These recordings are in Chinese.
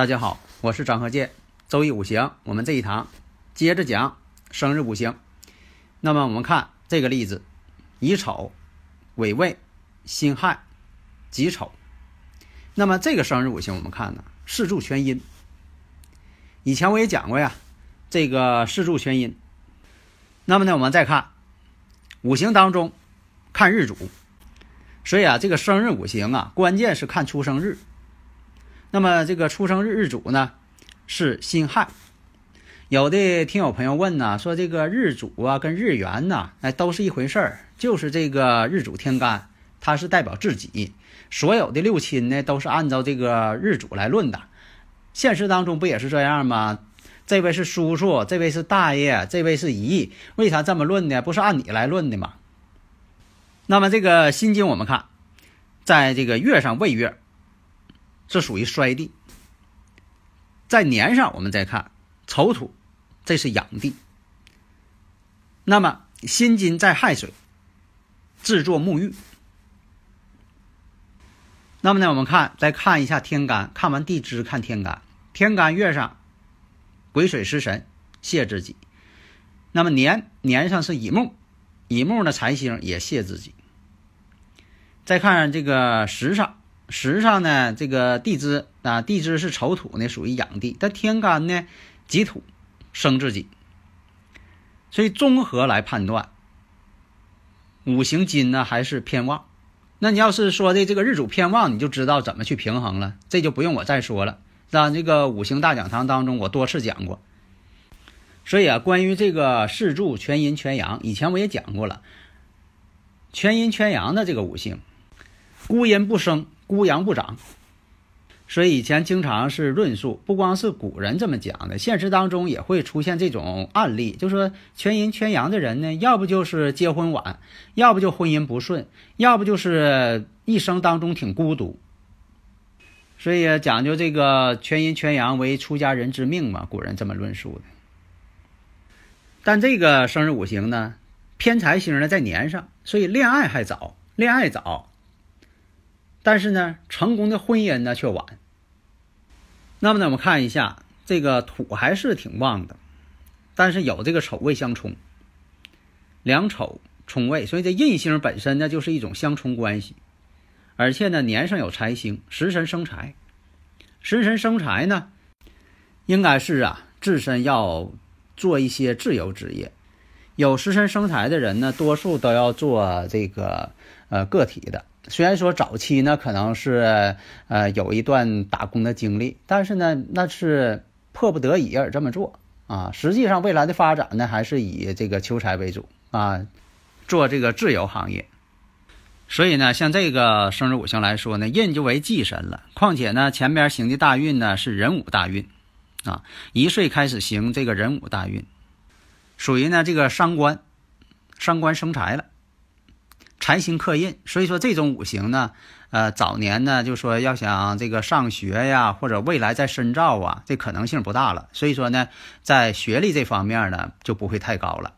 大家好，我是张和建。周易五行，我们这一堂接着讲生日五行。那么我们看这个例子：乙丑、癸未、辛亥、己丑。那么这个生日五行，我们看呢，四柱全阴。以前我也讲过呀，这个四柱全阴。那么呢，我们再看五行当中看日主，所以啊，这个生日五行啊，关键是看出生日。那么这个出生日日主呢是辛亥。有的听友朋友问呢，说这个日主啊跟日元呢，哎都是一回事儿，就是这个日主天干，它是代表自己。所有的六亲呢，都是按照这个日主来论的。现实当中不也是这样吗？这位是叔叔，这位是大爷，这位是姨，为啥这么论呢？不是按你来论的吗？那么这个心经我们看，在这个月上未月，是属于衰地。在年上我们再看丑土，这是阳地。那么辛金在亥水，制作沐浴。那么呢，我们看再看一下天干，看完地支看天干。天干月上，癸水食神泄自己。那么年年上是乙木，乙木呢财星也泄自己。再看这个时上，实上呢这个地支啊，地支是丑土呢，属于养地。但天干呢己土生自己。所以综合来判断，五行金呢还是偏旺。那你要是说的这个日主偏旺，你就知道怎么去平衡了，这就不用我再说了。在这个五行大讲堂当中，我多次讲过。所以啊，关于这个四柱全阴全阳，以前我也讲过了。全阴全阳的这个五行，孤阴不生，孤阳不长。所以以前经常是论述，不光是古人这么讲的，现实当中也会出现这种案例，就说全阴全阳的人呢，要不就是结婚晚，要不就婚姻不顺，要不就是一生当中挺孤独。所以讲究这个全阴全阳为出家人之命嘛，古人这么论述的。但这个生日五行呢，偏财星呢在年上，所以恋爱还早，恋爱早。但是呢，成功的婚姻呢却晚。那么呢，我们看一下这个土还是挺旺的，但是有这个丑未相冲，两丑冲位，所以这印星本身呢就是一种相冲关系。而且呢，年上有财星，食神生财，食神生财呢，应该是啊，自身要做一些自由职业。有食神生财的人呢，多数都要做这个呃个体的。虽然说早期呢可能是呃有一段打工的经历，但是呢那是迫不得已而这么做啊。实际上未来的发展呢还是以这个求财为主啊，做这个自由行业。所以呢，像这个生日五行来说呢，印就为忌神了。况且呢，前边行的大运呢是壬午大运啊，一岁开始行这个壬午大运，属于呢这个伤官，伤官生财了。财星克印，所以说这种五行呢，呃，早年呢就说要想这个上学呀，或者未来再深造啊，这可能性不大了。所以说呢，在学历这方面呢就不会太高了。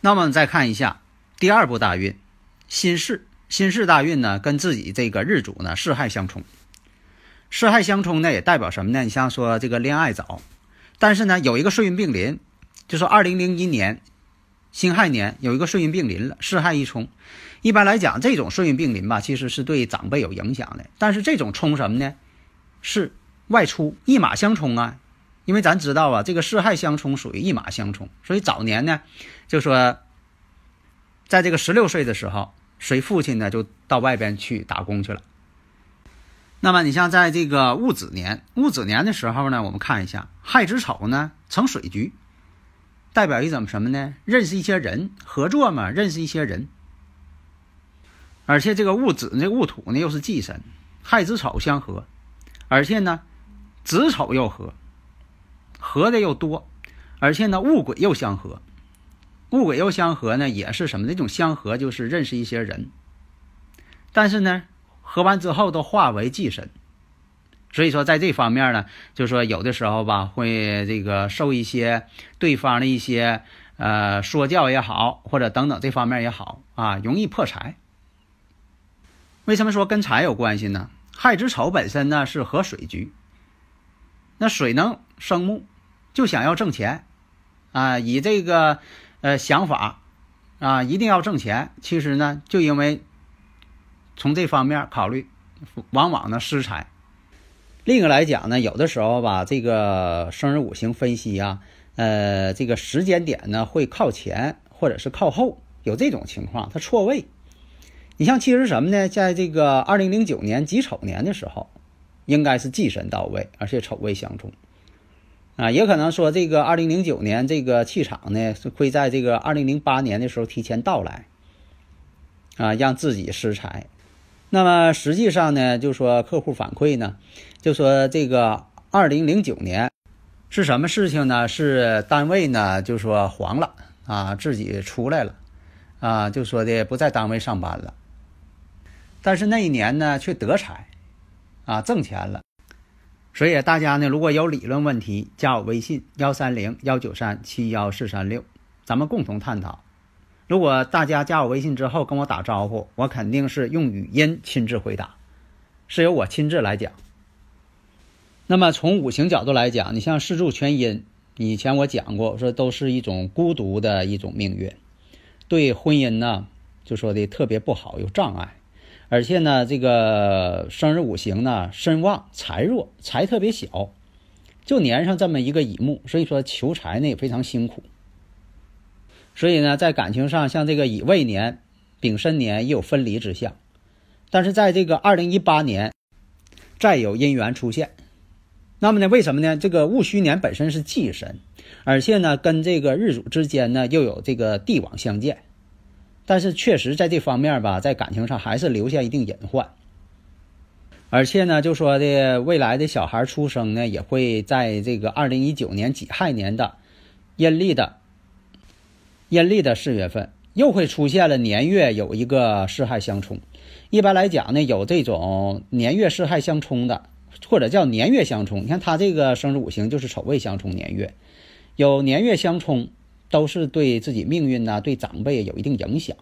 那么再看一下第二步大运，辛巳，辛巳大运呢跟自己这个日主呢四害相冲，四害相冲呢也代表什么呢？你像说这个恋爱早，但是呢有一个岁运并临，就说二零零一年。辛亥年有一个岁运并临了，四害一冲。一般来讲，这种岁运并临吧，其实是对长辈有影响的。但是这种冲什么呢？是外出一马相冲啊。因为咱知道啊，这个四害相冲属于一马相冲，所以早年呢，就说在这个十六岁的时候，随父亲呢就到外边去打工去了。那么你像在这个戊子年，戊子年的时候呢，我们看一下亥子丑呢成水局。代表一种什么呢？认识一些人，合作嘛，认识一些人。而且这个戊子呢，戊土呢又是忌神，亥子丑相合，而且呢子丑又合，合的又多，而且呢戊癸又相合，戊癸又相合呢也是什么？这种相合就是认识一些人，但是呢合完之后都化为忌神，所以说在这方面呢，就说有的时候吧会这个受一些对方的一些呃说教也好，或者等等这方面也好啊，容易破财。为什么说跟财有关系呢？亥子丑本身呢是合水局，那水能生木，就想要挣钱，啊，以这个呃想法啊，一定要挣钱。其实呢，就因为从这方面考虑，往往呢失财。另一个来讲呢，有的时候吧，这个生日五行分析啊，呃，这个时间点呢会靠前或者是靠后，有这种情况，它错位。你像其实什么呢？在这个二零零九年己丑年的时候，应该是忌神到位，而且丑未相冲，啊，也可能说这个二零零九年这个气场呢会在这个二零零八年的时候提前到来，啊，让自己失财。那么实际上呢，就说客户反馈呢，就说这个二零零九年是什么事情呢？是单位呢就说黄了啊，自己出来了，啊，就说的不在单位上班了。但是那一年呢，却得财，啊，挣钱了。所以大家呢，如果有理论问题，加我微信幺三零幺九三七幺四三六，咱们共同探讨。如果大家加我微信之后跟我打招呼，我肯定是用语音亲自回答，是由我亲自来讲。那么从五行角度来讲，你像四柱全阴，以前我讲过，说都是一种孤独的一种命运，对婚姻呢，就说的特别不好，有障碍。而且呢，这个生日五行呢，身旺财弱，财特别小，就粘上这么一个乙木，所以说求财呢也非常辛苦。所以呢，在感情上，像这个乙未年、丙申年也有分离之象，但是在这个二零一八年，再有姻缘出现。那么呢，为什么呢？这个戊戌年本身是忌神，而且呢，跟这个日主之间呢又有这个地网相见。但是确实在这方面吧，在感情上还是留下一定隐患，而且呢，就说的未来的小孩出生呢，也会在这个二零一九年己亥年的阴历的阴历的四月份，又会出现了年月有一个四害相冲。一般来讲呢，有这种年月四害相冲的，或者叫年月相冲。你看他这个生日五行就是丑未相冲年月，有年月相冲。都是对自己命运呢，对长辈有一定影响。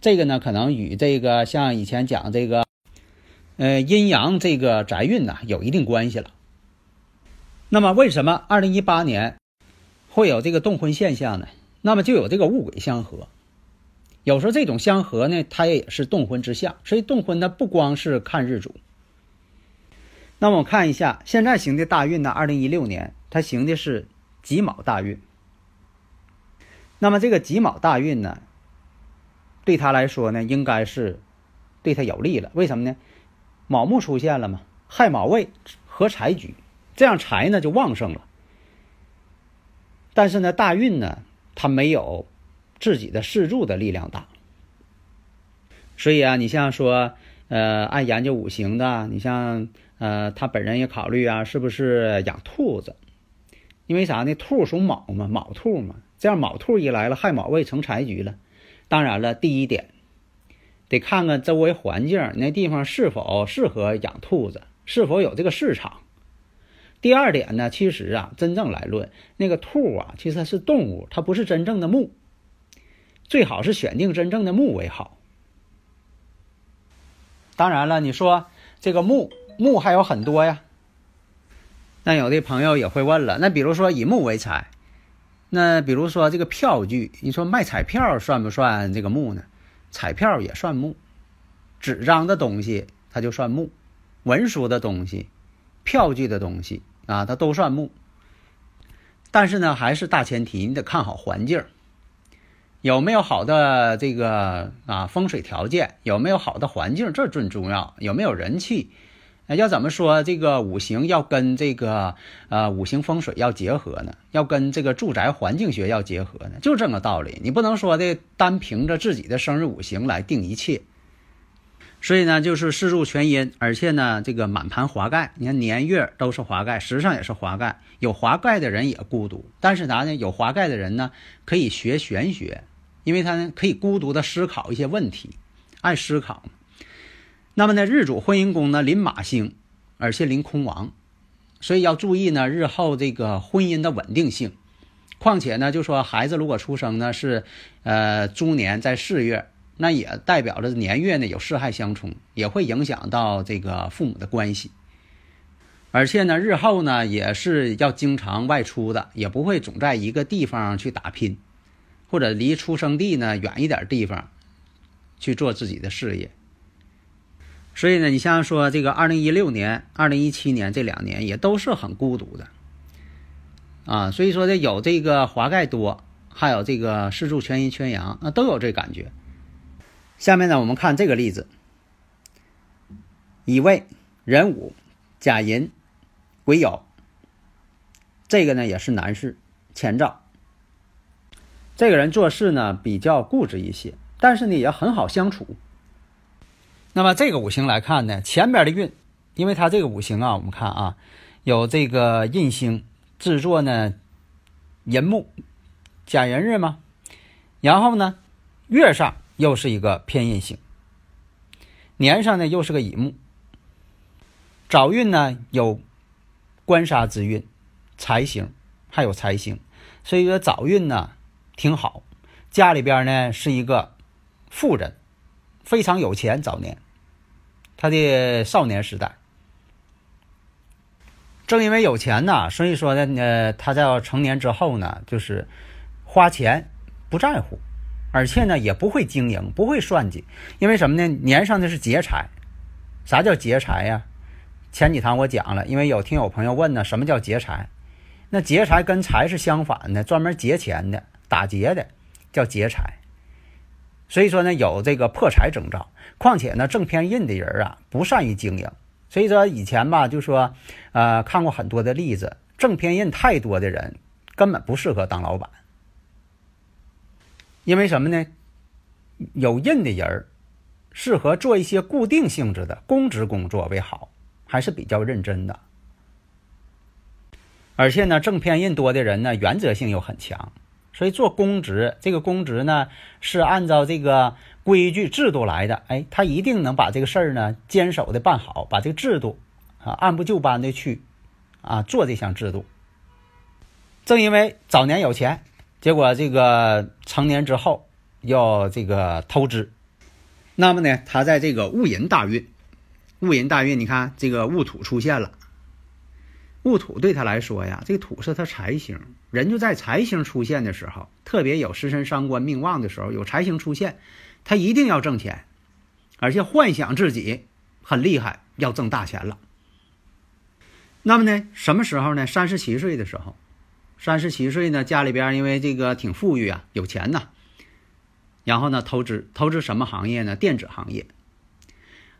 这个呢，可能与这个像以前讲这个，呃，阴阳这个宅运呢，有一定关系了。那么，为什么二零一八年会有这个动婚现象呢？那么就有这个戊癸相合。有时候这种相合呢，它也是动婚之象。所以动婚呢，不光是看日主。那么我看一下现在行的大运呢，二零一六年它行的是己卯大运。那么这个己卯大运呢，对他来说呢，应该是对他有利了。为什么呢？卯木出现了嘛，亥卯未合财局，这样财呢就旺盛了。但是呢，大运呢，他没有自己的四柱的力量大。所以啊，你像说，呃，爱研究五行的，你像呃，他本人也考虑啊，是不是养兔子？因为啥呢？兔属卯嘛，卯兔嘛。这样卯兔一来了，亥卯未成财局了。当然了，第一点得看看周围环境，那地方是否适合养兔子，是否有这个市场。第二点呢，其实啊，真正来论，那个兔啊，其实它是动物，它不是真正的木。最好是选定真正的木为好。当然了，你说这个木木还有很多呀。那有的朋友也会问了，那比如说以木为财。那比如说这个票据，你说卖彩票算不算这个木呢？彩票也算木，纸张的东西它就算木，文书的东西、票据的东西啊，它都算木。但是呢，还是大前提，你得看好环境，有没有好的这个啊风水条件，有没有好的环境，这最重要。有没有人气？要怎么说这个五行要跟这个呃五行风水要结合呢？要跟这个住宅环境学要结合呢？就这么个道理。你不能说的单凭着自己的生日五行来定一切。所以呢，就是四柱全阴，而且呢，这个满盘华盖，你看年月都是华盖，时上也是华盖。有华盖的人也孤独，但是啥呢？有华盖的人呢，可以学玄学，因为他呢可以孤独的思考一些问题，爱思考。那么呢，日主婚姻宫呢临马星，而且临空亡，所以要注意呢日后这个婚姻的稳定性。况且呢，就说孩子如果出生呢是，呃猪年在四月，那也代表着年月呢有四害相冲，也会影响到这个父母的关系。而且呢，日后呢也是要经常外出的，也不会总在一个地方去打拼，或者离出生地呢远一点地方去做自己的事业。所以呢，你像说这个二零一六年、二零一七年这两年也都是很孤独的，啊，所以说呢，有这个华盖多，还有这个四柱全阴全阳，那都有这感觉。下面呢，我们看这个例子：乙未、壬午、甲寅、癸酉。这个呢也是男士前兆。这个人做事呢比较固执一些，但是呢也很好相处。那么这个五行来看呢，前边的运，因为他这个五行啊，我们看啊，有这个印星制作呢，寅木甲寅日嘛，然后呢，月上又是一个偏印星，年上呢又是个乙木，早运呢有官杀之运，财星还有财星，所以说早运呢挺好，家里边呢是一个富人，非常有钱，早年。他的少年时代，正因为有钱呢，所以说呢，呃，他在成年之后呢，就是花钱不在乎，而且呢，也不会经营，不会算计。因为什么呢？年上的是劫财。啥叫劫财呀？前几堂我讲了，因为有听友朋友问呢，什么叫劫财？那劫财跟财是相反的，专门劫钱的，打劫的，叫劫财。所以说呢，有这个破财征兆。况且呢，正偏印的人啊，不善于经营。所以说以前吧，就说，呃，看过很多的例子，正偏印太多的人根本不适合当老板。因为什么呢？有印的人适合做一些固定性质的公职工作为好，还是比较认真的。而且呢，正偏印多的人呢，原则性又很强。所以做公职，这个公职呢是按照这个规矩制度来的，哎，他一定能把这个事儿呢坚守的办好，把这个制度啊按部就班的去啊做这项制度。正因为早年有钱，结果这个成年之后要这个透支，那么呢，他在这个戊寅大运，戊寅大运，你看这个戊土出现了。戊土对他来说呀，这个土是他财星，人就在财星出现的时候，特别有食神伤官命旺的时候，有财星出现，他一定要挣钱，而且幻想自己很厉害，要挣大钱了。那么呢，什么时候呢？三十七岁的时候，三十七岁呢，家里边因为这个挺富裕啊，有钱呐，然后呢，投资投资什么行业呢？电子行业。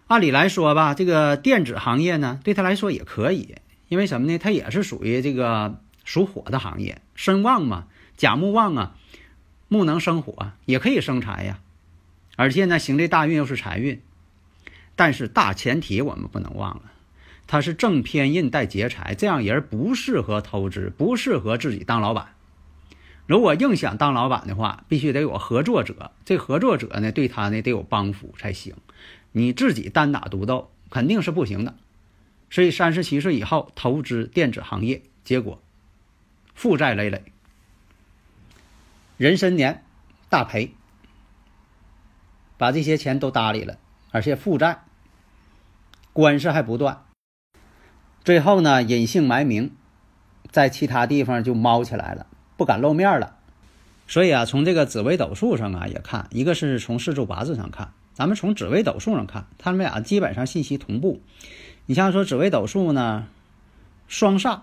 按理来说吧，这个电子行业呢，对他来说也可以。因为什么呢？它也是属于这个属火的行业，身旺嘛，甲木旺啊，木能生火，也可以生财呀。而且呢，行这大运又是财运，但是大前提我们不能忘了，他是正偏印带劫财，这样人不适合投资，不适合自己当老板。如果硬想当老板的话，必须得有合作者，这合作者呢，对他呢得有帮扶才行。你自己单打独斗肯定是不行的。所以三十七岁以后投资电子行业，结果负债累累，壬申年大赔，把这些钱都搭理了，而且负债，官司还不断，最后呢隐姓埋名，在其他地方就猫起来了，不敢露面了。所以啊，从这个紫微斗数上啊也看，一个是从四柱八字上看，咱们从紫微斗数上看，他们俩基本上信息同步。你像说紫微斗数呢，双煞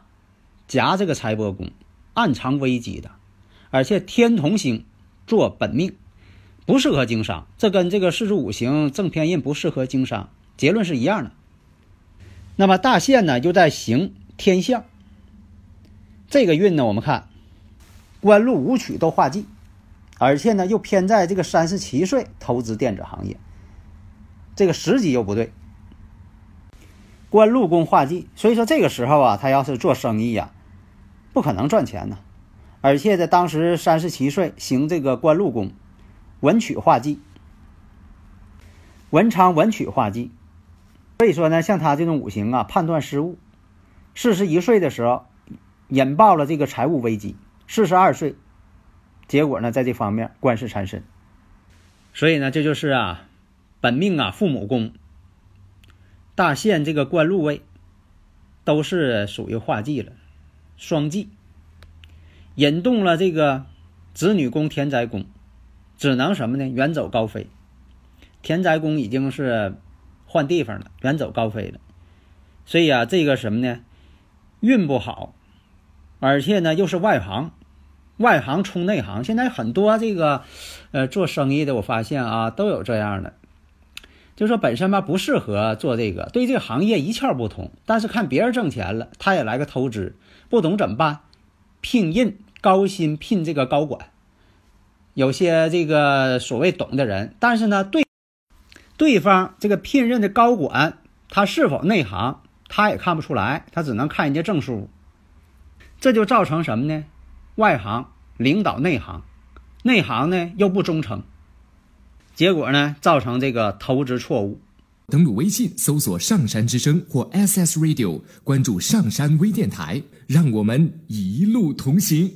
夹这个财帛宫，暗藏危机的，而且天同星做本命，不适合经商。这跟这个四柱五行正偏印不适合经商，结论是一样的。那么大限呢，又在行天象。这个运呢，我们看官禄五曲都化忌，而且呢又偏在这个三十七岁投资电子行业，这个时机又不对。官禄宫化忌，所以说这个时候啊，他要是做生意呀，不可能赚钱呢。而且在当时三十七岁行这个官禄宫，文曲化忌，文昌文曲化忌，所以说呢，像他这种五行啊，判断失误。四十一岁的时候，引爆了这个财务危机；四十二岁，结果呢，在这方面官司缠身。所以呢，这就是啊，本命啊，父母宫。大限这个官禄位都是属于化忌了，双忌引动了这个子女宫、田宅宫，只能什么呢？远走高飞。田宅宫已经是换地方了，远走高飞了。所以啊，这个什么呢？运不好，而且呢又是外行，外行冲内行。现在很多这个呃做生意的，我发现啊都有这样的。就说本身吧不适合做这个，对这个行业一窍不通，但是看别人挣钱了，他也来个投资，不懂怎么办？聘印高薪聘这个高管，有些这个所谓懂的人，但是呢对对方这个聘任的高管他是否内行，他也看不出来，他只能看人家证书，这就造成什么呢？外行领导内行，内行呢又不忠诚。结果呢，造成这个投资错误。登录微信搜索“上山之声”或 “SS Radio”，关注上山微电台，让我们一路同行。